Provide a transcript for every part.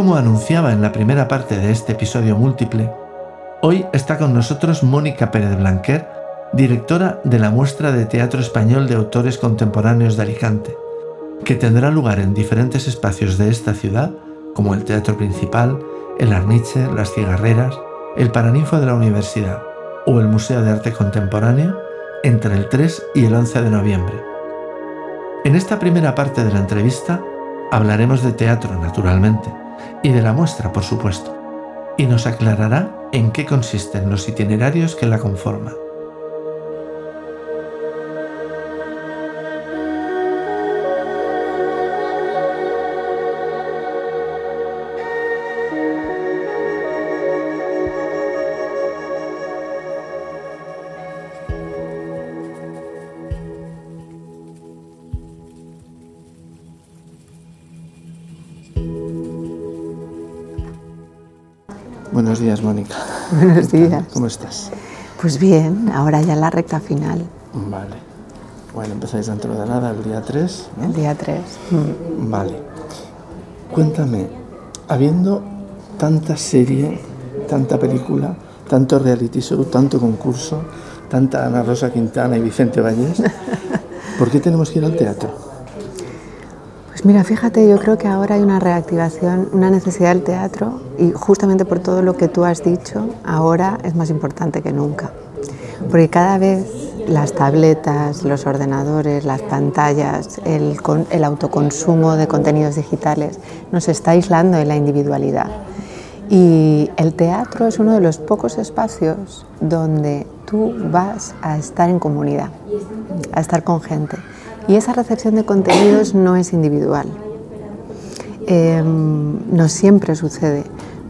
Como anunciaba en la primera parte de este episodio múltiple, hoy está con nosotros Mónica Pérez Blanquer, directora de la muestra de teatro español de autores contemporáneos de Alicante, que tendrá lugar en diferentes espacios de esta ciudad, como el Teatro Principal, el Arniche, las Cigarreras, el Paraninfo de la Universidad o el Museo de Arte Contemporáneo entre el 3 y el 11 de noviembre. En esta primera parte de la entrevista hablaremos de teatro, naturalmente, y de la muestra, por supuesto, y nos aclarará en qué consisten los itinerarios que la conforman. Buenos días. ¿Cómo estás? Pues bien, ahora ya la recta final. Vale. Bueno, empezáis dentro de nada, el día 3. El día 3. Vale. Cuéntame, habiendo tanta serie, tanta película, tanto reality show, tanto concurso, tanta Ana Rosa Quintana y Vicente Vallés, ¿por qué tenemos que ir al teatro? Pues mira, fíjate, yo creo que ahora hay una reactivación, una necesidad del teatro y justamente por todo lo que tú has dicho, ahora es más importante que nunca. Porque cada vez las tabletas, los ordenadores, las pantallas, el, el autoconsumo de contenidos digitales nos está aislando de la individualidad. Y el teatro es uno de los pocos espacios donde tú vas a estar en comunidad, a estar con gente. Y esa recepción de contenidos no es individual. Em, no siempre sucede,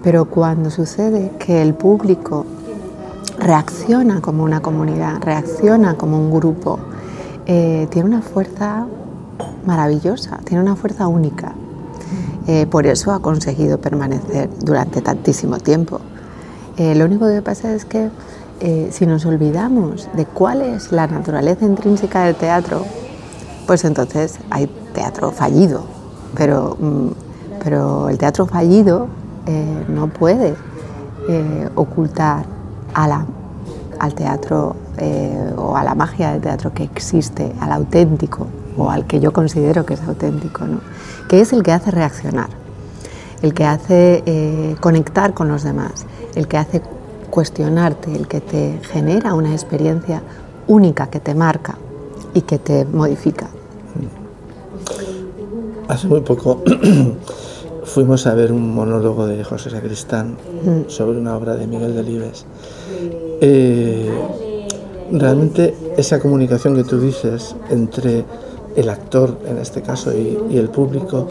pero cuando sucede que el público reacciona como una comunidad, reacciona como un grupo, eh, tiene una fuerza maravillosa, tiene una fuerza única. Eh, por eso ha conseguido permanecer durante tantísimo tiempo. Eh, lo único que pasa es que si nos olvidamos de cuál es la naturaleza intrínseca del teatro, pues entonces hay teatro fallido. Pero, mm, pero el teatro fallido eh, no puede eh, ocultar al teatro eh, o a la magia del teatro que existe, al auténtico o al que yo considero que es auténtico, ¿no? que es el que hace reaccionar, el que hace conectar con los demás, el que hace cuestionarte, el que te genera una experiencia única que te marca y que te modifica. Hace muy poco fuimos a ver un monólogo de José Sacristán mm. sobre una obra de Miguel Delibes. Eh, realmente esa comunicación que tú dices entre el actor, en este caso, y, el público,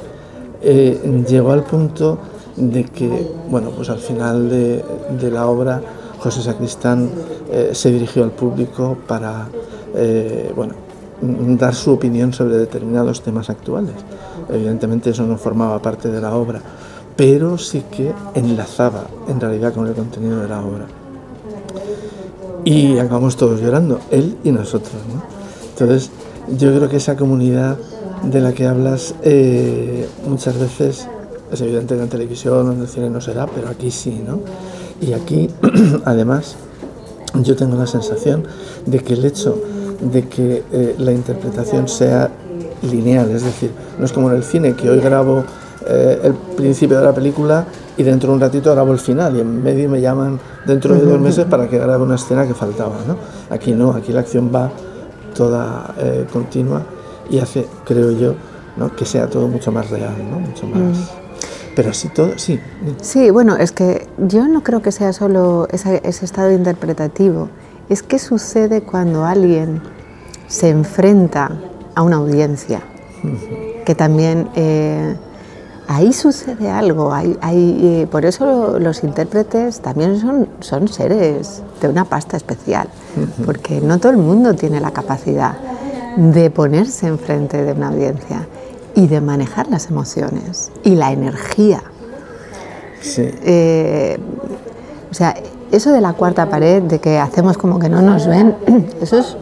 eh, llegó al punto de que, bueno, pues al final de, la obra, José Sacristán eh, se dirigió al público para, bueno, dar su opinión sobre determinados temas actuales. Evidentemente eso no formaba parte de la obra, pero sí que enlazaba en realidad con el contenido de la obra. Y acabamos todos llorando, él y nosotros. Entonces, yo creo que esa comunidad de la que hablas eh, muchas veces, es evidente que en televisión o en el cine no será, pero aquí sí, ¿no? Y aquí, además, yo tengo la sensación de que el hecho de que eh, la interpretación sea lineal, es decir, no es como en el cine, que hoy grabo eh, el principio de la película y dentro de un ratito grabo el final y en medio me llaman dentro de dos meses para que grabe una escena que faltaba. ¿no? Aquí no, aquí la acción va toda eh, continua y hace, creo yo, ¿no? que sea todo mucho más real, ¿no? mucho más... Mm. Pero así todo, sí. Sí, bueno, es que yo no creo que sea solo ese, ese estado interpretativo es qué sucede cuando alguien se enfrenta a una audiencia, que también eh, ahí sucede algo, hay, eh, por eso los intérpretes también son, son seres de una pasta especial, porque no todo el mundo tiene la capacidad de ponerse enfrente de una audiencia y de manejar las emociones y la energía. Sí. Eh, o sea, eso de la cuarta pared, de que hacemos como que no nos ven, eso es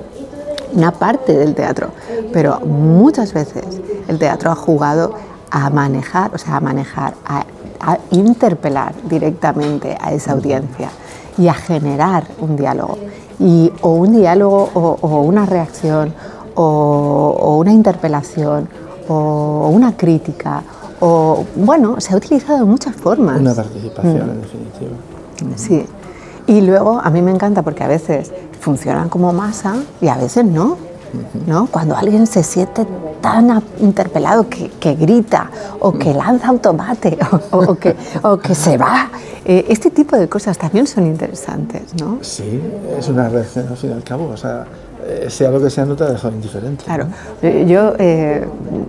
una parte del teatro, pero muchas veces el teatro ha jugado a manejar, o sea, a manejar, a a interpelar directamente a esa audiencia y a generar un diálogo. Y, o un diálogo o, una reacción o, una interpelación o una crítica o bueno, se ha utilizado de muchas formas. Una participación en definitiva. Sí. Y luego a mí me encanta porque a veces funcionan como masa y a veces no. ¿no? Cuando alguien se siente tan interpelado que, que grita o que lanza automate o, que, o que se va, eh, este tipo de cosas también son interesantes. ¿no? Sí, es una reacción al fin y al cabo. O sea, sea lo que sea, no te ha dejado indiferente. Claro, eh, yo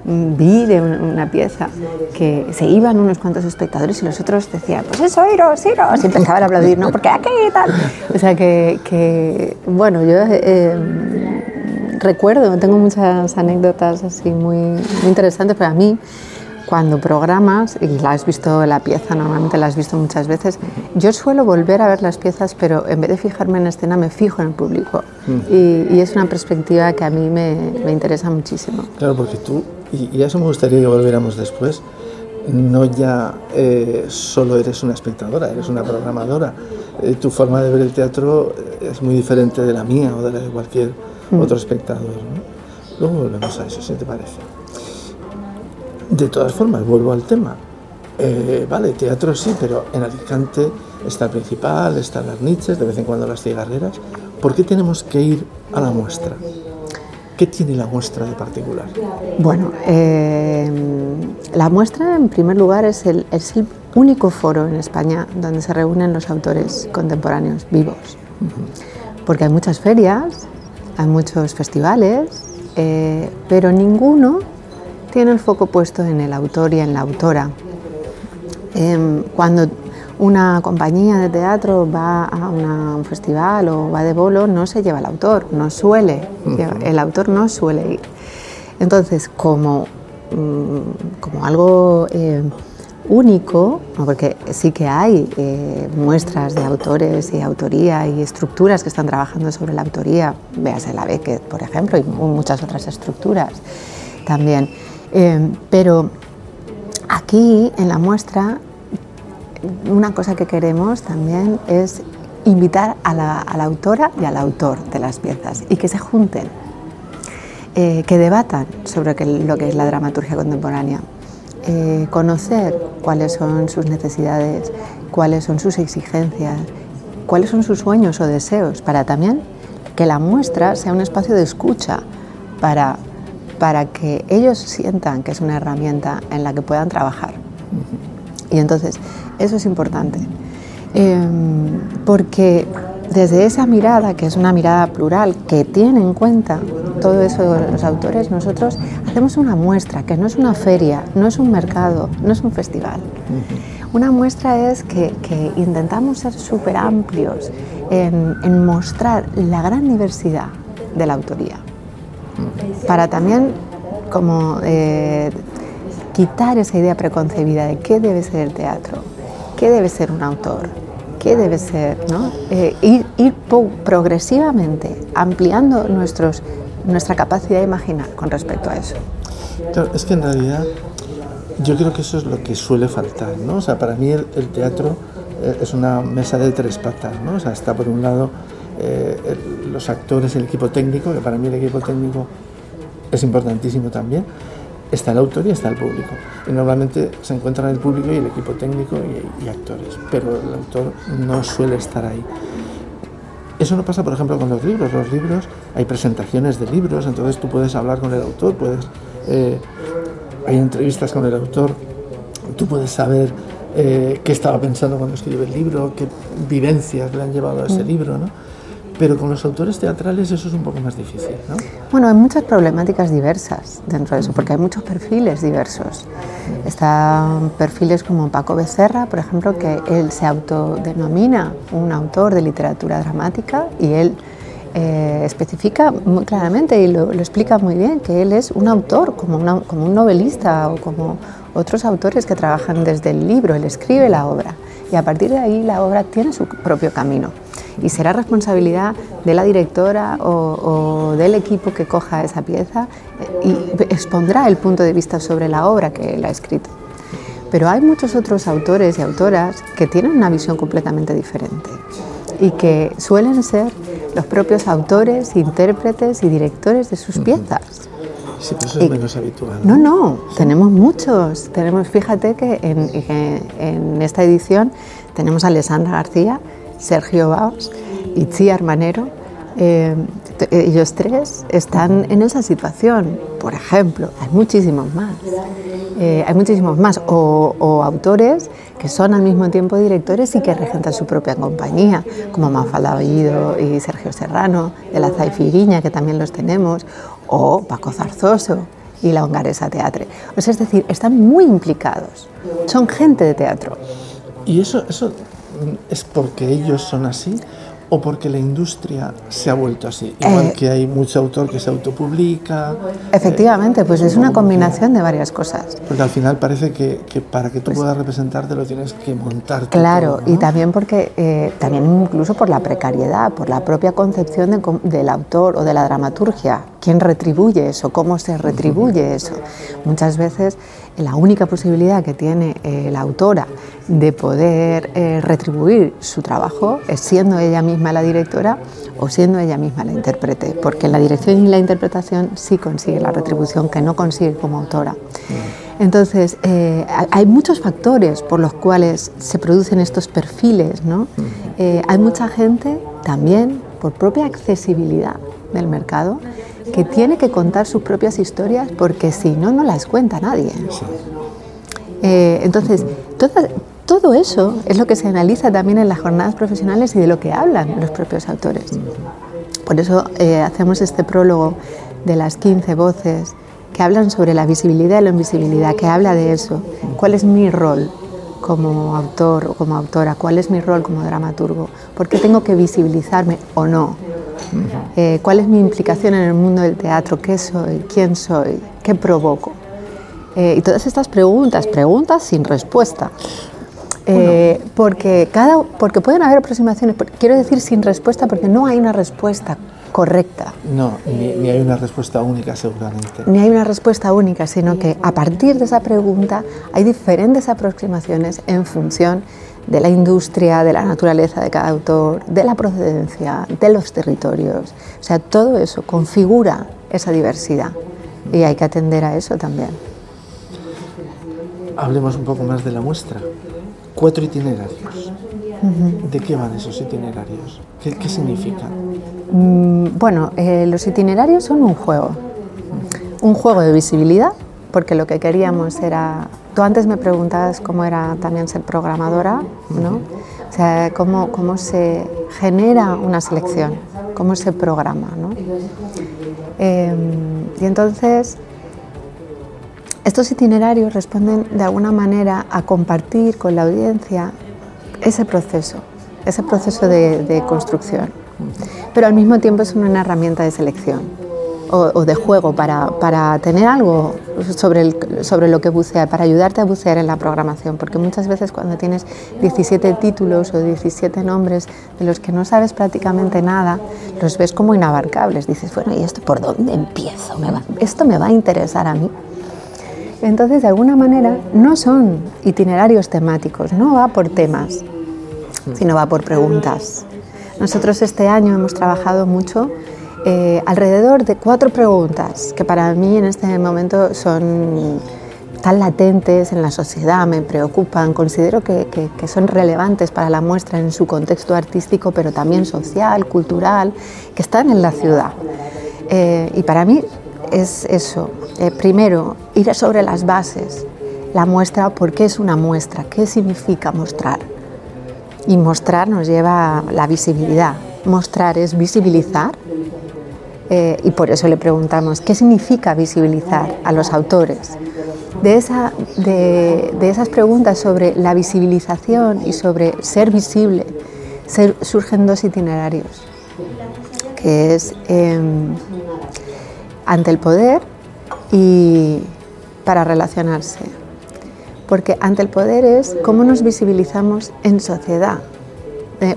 vi de una pieza que se iban unos cuantos espectadores y los otros decían, pues eso, iros, iros, y empezaban a aplaudir, ¿no? Porque aquí y tal. O sea que, que bueno, yo recuerdo, tengo muchas anécdotas así muy, muy interesantes para mí cuando programas, y la has visto la pieza, normalmente la has visto muchas veces, yo suelo volver a ver las piezas, pero en vez de fijarme en escena, me fijo en el público. y, es una perspectiva que a mí me, me interesa muchísimo. Claro, porque tú, y, eso me gustaría que volviéramos después, no ya eh, solo eres una espectadora, eres una programadora. Eh, tu forma de ver el teatro es muy diferente de la mía o de la de cualquier Mm. otro espectador. ¿no? Luego volvemos a eso, si te parece. De todas formas, vuelvo al tema. Eh, vale, teatro sí, pero en Alicante está el principal, están las niches, de vez en cuando las cigarreras. ¿Por qué tenemos que ir a la muestra? ¿Qué tiene la muestra de particular? Bueno, eh, la muestra en primer lugar es el, es el, único foro en España donde se reúnen los autores contemporáneos vivos. Porque hay muchas ferias, hay muchos festivales, eh, pero ninguno tiene el foco puesto en el autor y en la autora. Em, cuando una compañía de teatro va a un festival o va de bolo, no se lleva el autor, no suele, el autor no suele ir. Entonces, como, mm, como algo eh, único, porque sí que hay eh, muestras de autores y autoría y estructuras que están trabajando sobre la autoría, véase la Beckett, por ejemplo, y muchas otras estructuras también. Eh, pero aquí en la muestra, una cosa que queremos también es invitar a la, autora y al autor de las piezas y que se junten, eh, que debatan sobre lo que es la dramaturgia contemporánea. Eh, conocer cuáles son sus necesidades, cuáles son sus exigencias, cuáles son sus sueños o deseos, para también que la muestra sea un espacio de escucha para, para que ellos sientan que es una herramienta en la que puedan trabajar. Y entonces, eso es importante, em, porque desde esa mirada, que es una mirada plural, que tiene en cuenta todo eso de los autores, nosotros hacemos una muestra, que no es una feria, no es un mercado, no es un festival. Una muestra es que, intentamos ser súper amplios en, mostrar la gran diversidad de la autoría, para también como eh, quitar esa idea preconcebida de qué debe ser el teatro, qué debe ser un autor, qué debe ser, ¿no? Eh, ir, progresivamente ampliando nuestros, nuestra capacidad de imaginar con respecto a eso. Es que en realidad yo creo que eso es lo que suele faltar, ¿no? O sea, para mí el, teatro eh, es una mesa de tres patas, ¿no? O sea, está por un lado eh, los actores, el equipo técnico, que para mí el equipo técnico es importantísimo también, está el autor y está el público. Y normalmente se encuentran el público y el equipo técnico y, actores, pero el autor no suele estar ahí. Eso no pasa, por ejemplo, con los libros. Los libros, hay presentaciones de libros, entonces tú puedes hablar con el autor, puedes, eh, hay entrevistas con el autor, tú puedes saber eh, qué estaba pensando cuando escribe el libro, qué vivencias le han llevado a ese mm. libro, ¿no? Pero con los autores teatrales eso es un poco más difícil, ¿no? Bueno, hay muchas problemáticas diversas dentro de eso, porque hay muchos perfiles diversos. Están perfiles como Paco Becerra, por ejemplo, que él se autodenomina un autor de literatura dramática y él eh, especifica muy claramente y lo, explica muy bien que él es un autor, como, como un novelista o como otros autores que trabajan desde el libro, él escribe la obra y a partir de ahí la obra tiene su propio camino y será responsabilidad de la directora o, del equipo que coja esa pieza y expondrá el punto de vista sobre la obra que él ha escrito. Pero hay muchos otros autores y autoras que tienen una visión completamente diferente y que suelen ser los propios autores, intérpretes y directores de sus piezas. Sí, pero eso es menos habitual. No, no, tenemos muchos. Tenemos, fíjate que en, en, esta edición tenemos a Alessandra García, Sergio Baos y Tía Armanero. Eh, ellos tres están en esa situación. Por ejemplo, hay muchísimos más. Eh, hay muchísimos más. O, autores que son al mismo tiempo directores y que regentan su propia compañía, como Mafalda Bellido y Sergio Serrano, de la Zaifiriña, que también los tenemos, o Paco Zarzoso y la Hongaresa Teatre. O es decir, están muy implicados. Son gente de teatro. ¿Y eso, eso es porque ellos son así? o porque la industria se ha vuelto así. Igual eh, que hay mucho autor que se autopublica. Efectivamente, pues es una combinación de varias cosas. Porque al final parece que, para que tú pues puedas representarte lo tienes que montar. Claro, y también porque, eh, también incluso por la precariedad, por la propia concepción del autor o de la dramaturgia. ¿Quién retribuye eso? ¿Cómo se retribuye eso? Muchas veces la única posibilidad que tiene eh, la autora de poder eh, retribuir su trabajo es siendo ella misma la directora o siendo ella misma la intérprete, porque la dirección y la interpretación sí consigue la retribución que no consigue como autora. Entonces, eh, hay muchos factores por los cuales se producen estos perfiles. ¿no? hay mucha gente también por propia accesibilidad del mercado que tiene que contar sus propias historias porque si no, no las cuenta nadie. Eh, entonces, todo, eso es lo que se analiza también en las jornadas profesionales y de lo que hablan los propios autores. Por eso eh, hacemos este prólogo de las 15 voces que hablan sobre la visibilidad y la invisibilidad, que habla de eso. ¿Cuál es mi rol como autor o como autora? ¿Cuál es mi rol como dramaturgo? ¿Por qué tengo que visibilizarme o no? Eh, ¿Cuál es mi implicación en el mundo del teatro? ¿Qué soy? ¿Quién soy? ¿Qué provoco? Eh, y todas estas preguntas, preguntas sin respuesta. Eh, porque, cada, porque pueden haber aproximaciones, quiero decir sin respuesta porque no hay una respuesta correcta. No, ni, ni, hay una respuesta única seguramente. Ni hay una respuesta única, sino que a partir de esa pregunta hay diferentes aproximaciones en función de la industria, de la naturaleza de cada autor, de la procedencia, de los territorios. O sea, todo eso configura esa diversidad y hay que atender a eso también. Hablemos un poco más de la muestra. Cuatro itinerarios. ¿De qué van esos itinerarios? ¿Qué, qué significan? Mm, bueno, eh, los itinerarios son un juego. Un juego de visibilidad, porque lo que queríamos era Tú antes me preguntabas cómo era también ser programadora, ¿no? O sea, cómo, cómo se genera una selección, cómo se programa, ¿no? Em, y entonces, estos itinerarios responden de alguna manera a compartir con la audiencia ese proceso, ese proceso de, de construcción. Pero al mismo tiempo es una herramienta de selección o, de juego para, para, tener algo sobre, el, sobre lo que bucear, para ayudarte a bucear en la programación, porque muchas veces cuando tienes 17 títulos o 17 nombres de los que no sabes prácticamente nada, los ves como inabarcables. Dices, bueno, ¿y esto por dónde empiezo? ¿Me va, ¿Esto me va a interesar a mí? Entonces, de alguna manera, no son itinerarios temáticos, no va por temas, sino va por preguntas. Nosotros este año hemos trabajado mucho eh, alrededor de cuatro preguntas que para mí en este momento son tan latentes en la sociedad, me preocupan, considero que, son relevantes para la muestra en su contexto artístico, pero también social, cultural, que están en la ciudad. Eh, y para mí es eso, eh, primero, ir sobre las bases, la muestra, ¿por qué es una muestra? ¿Qué significa mostrar? Y mostrar nos lleva a la visibilidad. Mostrar es visibilizar, eh, y por eso le preguntamos qué significa visibilizar a los autores. De, esa, de, esas preguntas sobre la visibilización y sobre ser visible surgen dos itinerarios, que es em, ante el poder y para relacionarse. Porque ante el poder es cómo nos visibilizamos en sociedad,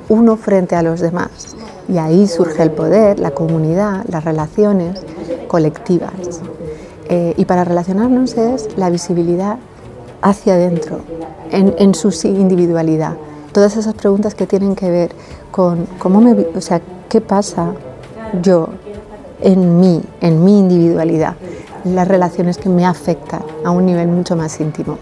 uno frente a los demás. Y ahí surge el poder, la comunidad, las relaciones colectivas. Eh, y para relacionarnos es la visibilidad hacia adentro, en, en, su individualidad. Todas esas preguntas que tienen que ver con cómo me, o sea, qué pasa yo en mí, en mi individualidad, las relaciones que me afectan a un nivel mucho más íntimo.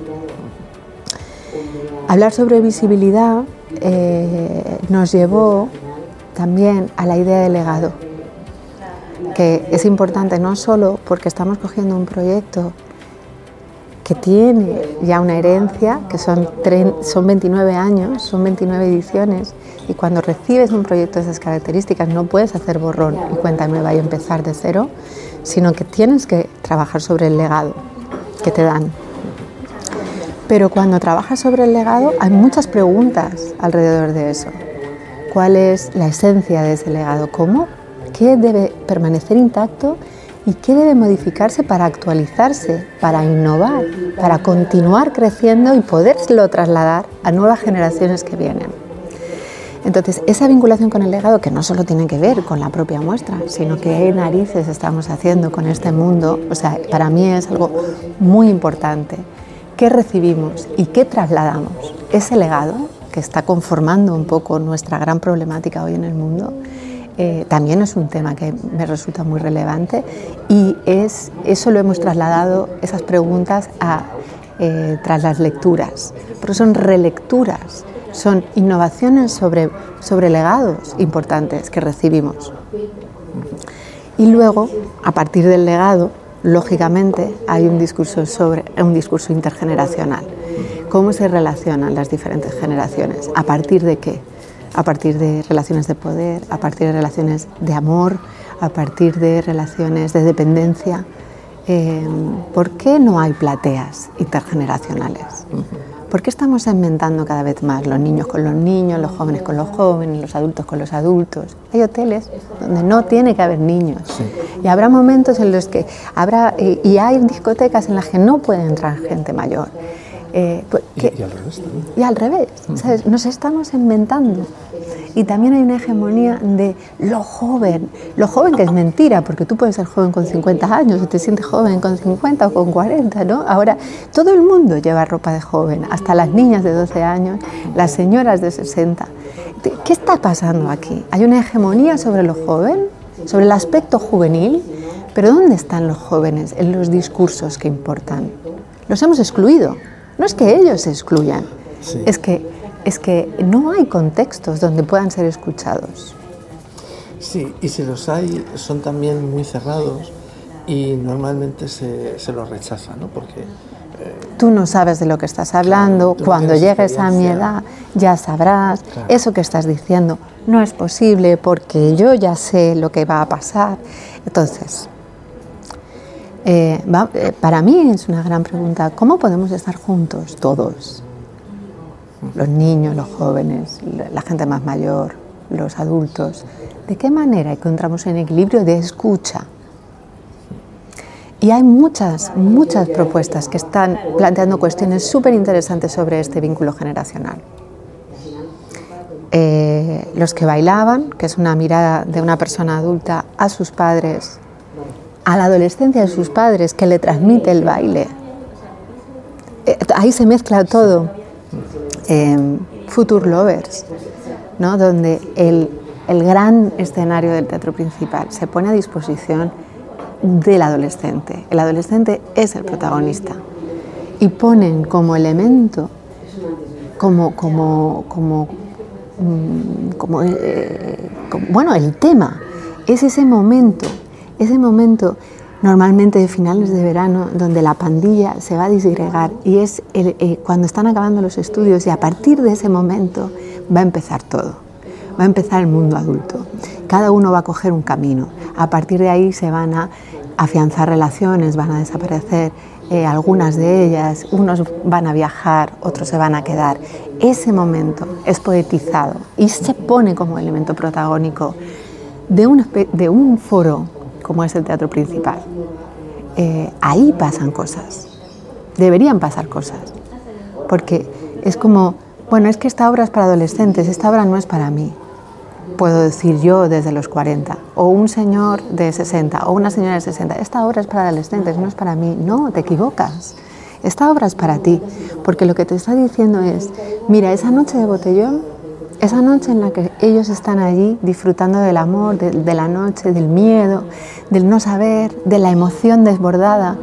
Hablar sobre visibilidad eh, nos llevó también a la idea del legado, que es importante no solo porque estamos cogiendo un proyecto que tiene ya una herencia, que son, son 29 años, son 29 ediciones, y cuando recibes un proyecto de esas características no puedes hacer borrón y cuenta nueva y empezar de cero, sino que tienes que trabajar sobre el legado que te dan. Pero cuando trabajas sobre el legado hay muchas preguntas alrededor de eso. ¿Cuál es la esencia de ese legado? ¿Cómo? ¿Qué debe permanecer intacto? ¿Y qué debe modificarse para actualizarse, para innovar, para continuar creciendo y poderlo trasladar a nuevas generaciones que vienen? Entonces, esa vinculación con el legado, que no solo tiene que ver con la propia muestra, sino que narices estamos haciendo con este mundo, o sea, para mí es algo muy importante. ¿Qué recibimos y qué trasladamos? Ese legado, que está conformando un poco nuestra gran problemática hoy en el mundo, eh, también es un tema que me resulta muy relevante y es, eso lo hemos trasladado, esas preguntas, eh, tras las lecturas, pero son relecturas son innovaciones sobre, sobre legados importantes que recibimos. Y luego, a partir del legado, lógicamente, hay un discurso, sobre, un discurso intergeneracional. ¿Cómo se relacionan las diferentes generaciones? ¿A partir de qué? A partir de relaciones de poder, a partir de relaciones de amor, a partir de relaciones de dependencia. Eh, ¿Por qué no hay plateas intergeneracionales? ¿Por qué estamos inventando cada vez más los niños con los niños, los jóvenes con los jóvenes, los adultos con los adultos? Hay hoteles donde no tiene que haber niños. Y habrá momentos en los que habrá, y hay discotecas en las que no puede entrar gente mayor. Eh, pues, y, al revés también. Y al revés, ¿sabes? Nos estamos inventando. Y también hay una hegemonía de lo joven. Lo joven que es mentira, porque tú puedes ser joven con 50 años, o te sientes joven con 50 o con 40, ¿no? Ahora, todo el mundo lleva ropa de joven, hasta las niñas de 12 años, las señoras de 60. ¿Qué está pasando aquí? Hay una hegemonía sobre lo joven, sobre el aspecto juvenil, pero ¿dónde están los jóvenes en los discursos que importan? Los hemos excluido. No es que ellos se excluyan, es, que, es que no hay contextos donde puedan ser escuchados. Sí, y si los hay, son también muy cerrados y normalmente se, se los rechaza, ¿no? Porque eh, tú no sabes de lo que estás hablando, cuando llegues a mi edad ya sabrás, eso que estás diciendo no es posible porque yo ya sé lo que va a pasar. Entonces, eh, eh, para mí es una gran pregunta, ¿cómo podemos estar juntos todos? Los niños, los jóvenes, la gente más mayor, los adultos. ¿De qué manera encontramos un equilibrio de escucha? Y hay muchas, muchas propuestas que están planteando cuestiones súper interesantes sobre este vínculo generacional. Eh, los que bailaban, que es una mirada de una persona adulta a sus padres a la adolescencia de sus padres que le transmite el baile. Eh, ahí se mezcla todo. Future Lovers, ¿no? donde el, el gran escenario del teatro principal se pone a disposición del adolescente. El adolescente es el protagonista. Y ponen como elemento, como, como, como, mm, eh, como bueno, el tema, es ese momento ese momento normalmente de finales de verano donde la pandilla se va a disgregar y es eh, cuando están acabando los estudios y a partir de ese momento va a empezar todo, va a empezar el mundo adulto. Cada uno va a coger un camino. A partir de ahí se van a afianzar relaciones, van a desaparecer eh, algunas de ellas, unos van a viajar, otros se van a quedar. Ese momento es poetizado y se pone como elemento protagónico de un, de un foro como es el teatro principal. Eh, ahí pasan cosas, deberían pasar cosas, porque es como, bueno, es que esta obra es para adolescentes, esta obra no es para mí, puedo decir yo desde los 40, o un señor de 60, o una señora de 60, esta obra es para adolescentes, no es para mí, no, te equivocas. esta obra es para ti, porque lo que te está diciendo es, mira, esa noche de botellón, esa noche en la que ellos están allí disfrutando del amor, de, la noche, del miedo, del no saber, de la emoción desbordada,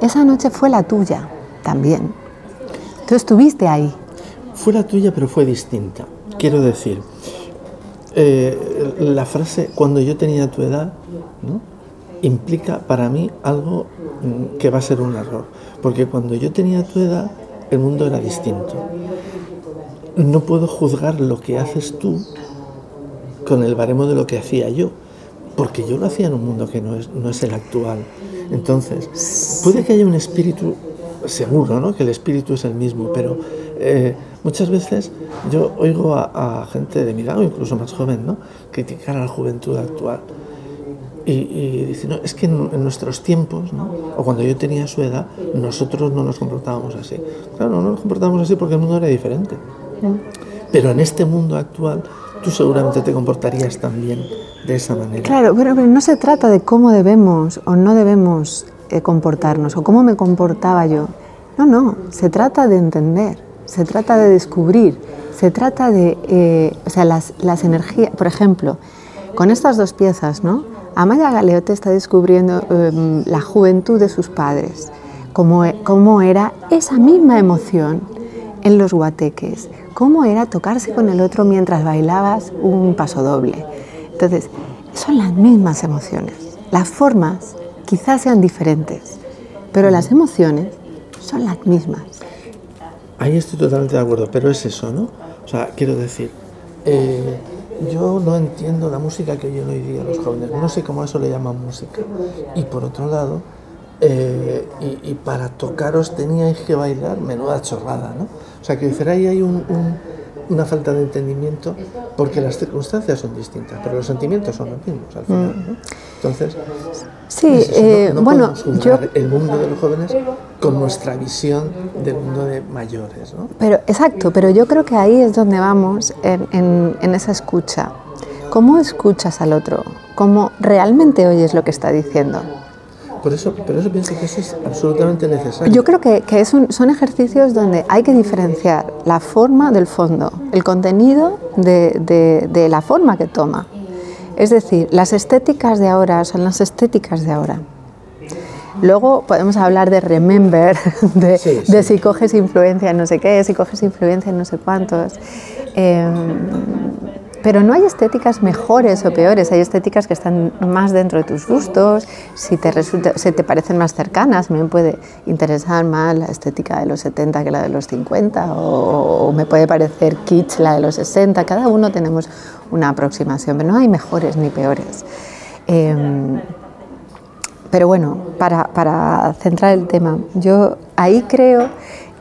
esa noche fue la tuya también. Tú estuviste ahí. Fue la tuya, pero fue distinta. Quiero decir, eh, la frase cuando yo tenía tu edad implica para mí algo mm, que va a ser un error, porque cuando yo tenía tu edad el mundo era distinto. No puedo juzgar lo que haces tú con el baremo de lo que hacía yo, porque yo lo hacía en un mundo que no es, no es el actual. Entonces, puede que haya un espíritu, seguro, ¿no? que el espíritu es el mismo, pero eh, muchas veces yo oigo a, gente de mi edad o incluso más joven ¿no? criticar a la juventud actual. Y, y dicen, no, es que en, nuestros tiempos, ¿no? o cuando yo tenía su edad, nosotros no nos comportábamos así. Claro, no nos comportábamos así porque el mundo era diferente. Pero en este mundo actual, tú seguramente te comportarías también de esa manera. Claro, pero, no se trata de cómo debemos o no debemos eh, comportarnos o cómo me comportaba yo. No, no, se trata de entender se trata de descubrir, se trata de, eh, o sea, las, las, energías, por ejemplo, con estas dos piezas, ¿no? Amaya Galeote está descubriendo em, la juventud de sus padres, cómo, cómo era esa misma emoción en los guateques, cómo era tocarse con el otro mientras bailabas un paso doble. Entonces, son las mismas emociones. Las formas quizás sean diferentes, pero las emociones son las mismas. Ahí estoy totalmente de acuerdo, pero es eso, ¿no? O sea, quiero decir, eh, yo no entiendo la música que oyen hoy día los jóvenes, no sé cómo a eso le llaman música. Y por otro lado, eh, y, para tocaros teníais que bailar, menuda chorrada, ¿no? O sea, que decir, ahí hay una falta de entendimiento porque las circunstancias son distintas, pero los sentimientos son los mismos al final. ¿no? Entonces, Sí, eh, bueno, yo... el mundo de los jóvenes con nuestra visión del mundo de mayores, ¿no? Pero, exacto, pero yo creo que ahí es donde vamos en, en, esa escucha. ¿Cómo escuchas al otro? ¿Cómo realmente oyes lo que está diciendo? Por eso, pero eso pienso que eso es absolutamente necesario. Yo creo que, que es un, son ejercicios donde hay que diferenciar la forma del fondo, el contenido de, de, de la forma que toma. Es decir, las estéticas de ahora son las estéticas de ahora. Luego podemos hablar de remember, de, si coges influencia en no sé qué, si coges influencia en no sé cuántos. Em, pero no hay estéticas mejores o peores, hay estéticas que están más dentro de tus gustos, si te, resulta, si te parecen más cercanas, me puede interesar más la estética de los 70 que la de los 50, o, me puede parecer kitsch la de los 60, cada uno tenemos una aproximación, pero no hay mejores ni peores. Em, pero bueno, para, para centrar el tema, yo ahí creo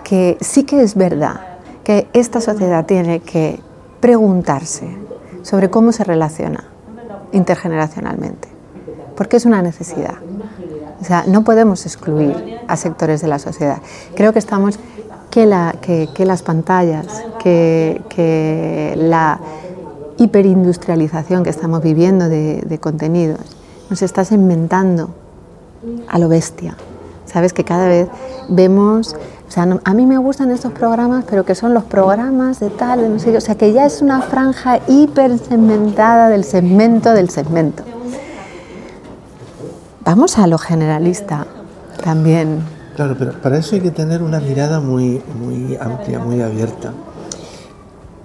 que sí que es verdad que esta sociedad tiene que preguntarse sobre cómo se relaciona intergeneracionalmente, porque es una necesidad. O sea, no podemos excluir a sectores de la sociedad. Creo que estamos que, la, que, que las pantallas, que, que la hiperindustrialización que estamos viviendo de, contenidos nos está segmentando a lo bestia. Sabes que cada vez vemos, o sea, a mí me gustan estos programas, pero que son los programas de tal, de no sé o sea, que ya es una franja hiper segmentada del segmento del segmento. Vamos a lo generalista también. Claro, pero para eso hay que tener una mirada muy, muy amplia, muy abierta.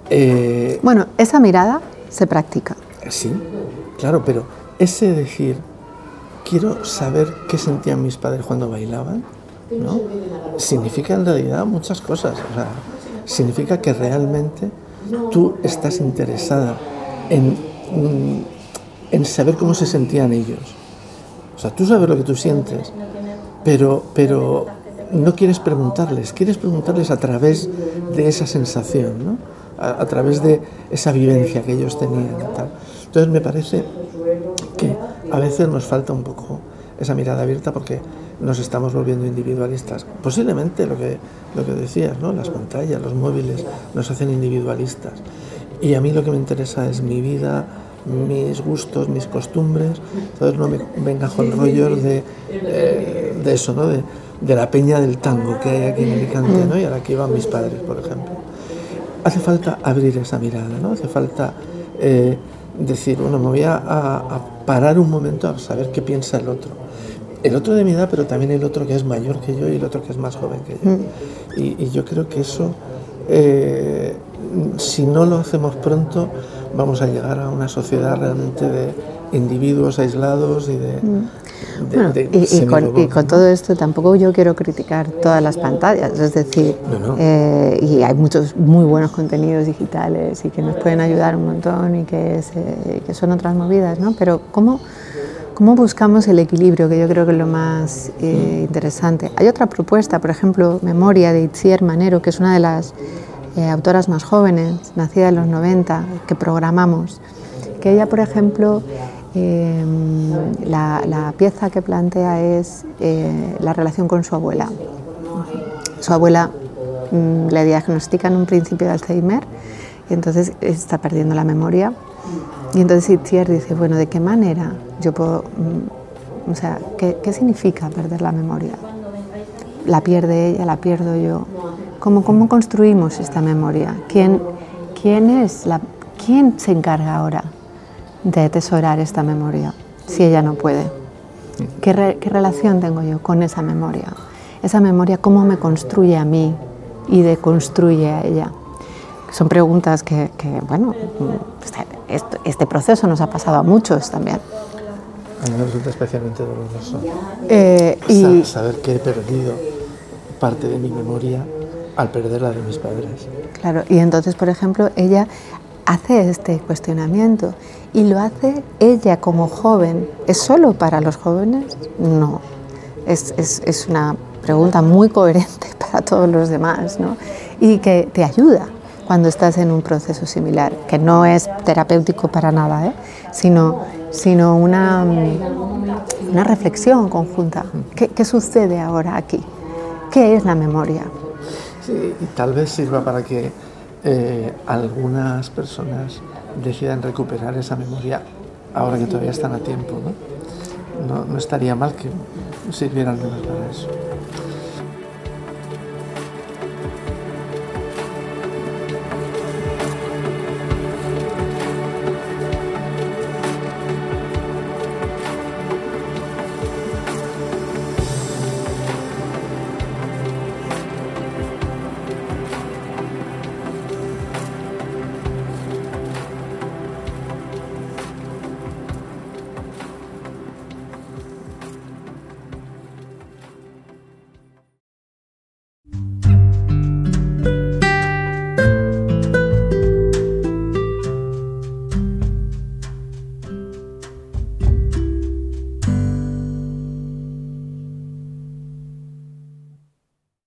Eh, bueno, esa mirada se practica. Sí, claro, pero ese decir, quiero saber qué sentían mis padres cuando bailaban, ¿no? Significa en realidad muchas cosas. O sea, significa que realmente tú estás interesada en, en saber cómo se sentían ellos. O sea, tú sabes lo que tú sientes, pero, pero no quieres preguntarles, quieres preguntarles a través de esa sensación, ¿no? a, través de esa vivencia que ellos tenían. Entonces me parece que a veces nos falta un poco esa mirada abierta porque nos estamos volviendo individualistas. Posiblemente lo que, lo que decías, ¿no? las pantallas, los móviles nos hacen individualistas. Y a mí lo que me interesa es mi vida, mis gustos, mis costumbres. Entonces no me venga con rollos de, eh, de eso, ¿no? de de la peña del tango que hay aquí en Alicante, ¿no? y a la que iban mis padres, por ejemplo. Hace falta abrir esa mirada, ¿no? hace falta eh, decir, bueno, me voy a, parar un momento a saber qué piensa el otro. El otro de mi edad, pero también el otro que es mayor que yo y el otro que es más joven que yo. Y, yo creo que eso, eh, si no lo hacemos pronto, vamos a llegar a una sociedad realmente de individuos aislados y de... y, con, todo esto tampoco yo quiero criticar todas las pantallas, es decir, eh, y hay muchos muy buenos contenidos digitales y que nos pueden ayudar un montón y que, que son otras movidas, ¿no? Pero ¿cómo, ¿cómo buscamos el equilibrio? Que yo creo que es lo más eh, interesante. Hay otra propuesta, por ejemplo, Memoria de Itziar Manero, que es una de las eh, autoras más jóvenes, nacida en los 90, que programamos, que ella, por ejemplo, Em, la, pieza que plantea es eh, la relación con su abuela. Su abuela mm, le diagnostican un principio de Alzheimer y entonces está perdiendo la memoria. Y entonces Itziar dice, bueno, ¿de qué manera yo puedo, mm, o sea, ¿qué, significa perder la memoria? La pierde ella, la pierdo yo. ¿Cómo, cómo construimos esta memoria? ¿Quién, quién, es la, ¿Quién se encarga ahora de atesorar esta memoria si ella no puede? ¿Qué, relación tengo yo con esa memoria? Esa memoria, ¿cómo me construye a mí y deconstruye a ella? Son preguntas que, bueno, este, este, proceso nos ha pasado a muchos también. A mí me resulta especialmente doloroso eh, y saber que he perdido parte de mi memoria al perder la de mis padres. Claro, y entonces, por ejemplo, ella hace este cuestionamiento y lo hace ella como joven. ¿Es solo para los jóvenes? No. Es, es, es una pregunta muy coherente para todos los demás ¿no? y que te ayuda cuando estás en un proceso similar, que no es terapéutico para nada, ¿eh? sino, sino una, una reflexión conjunta. ¿Qué, ¿Qué, sucede ahora aquí? ¿Qué es la memoria? Sí, tal vez sirva para que eh, algunas personas decidan recuperar esa memoria ahora que todavía están a tiempo. ¿no? No, estaría mal que sirvieran menos para eso.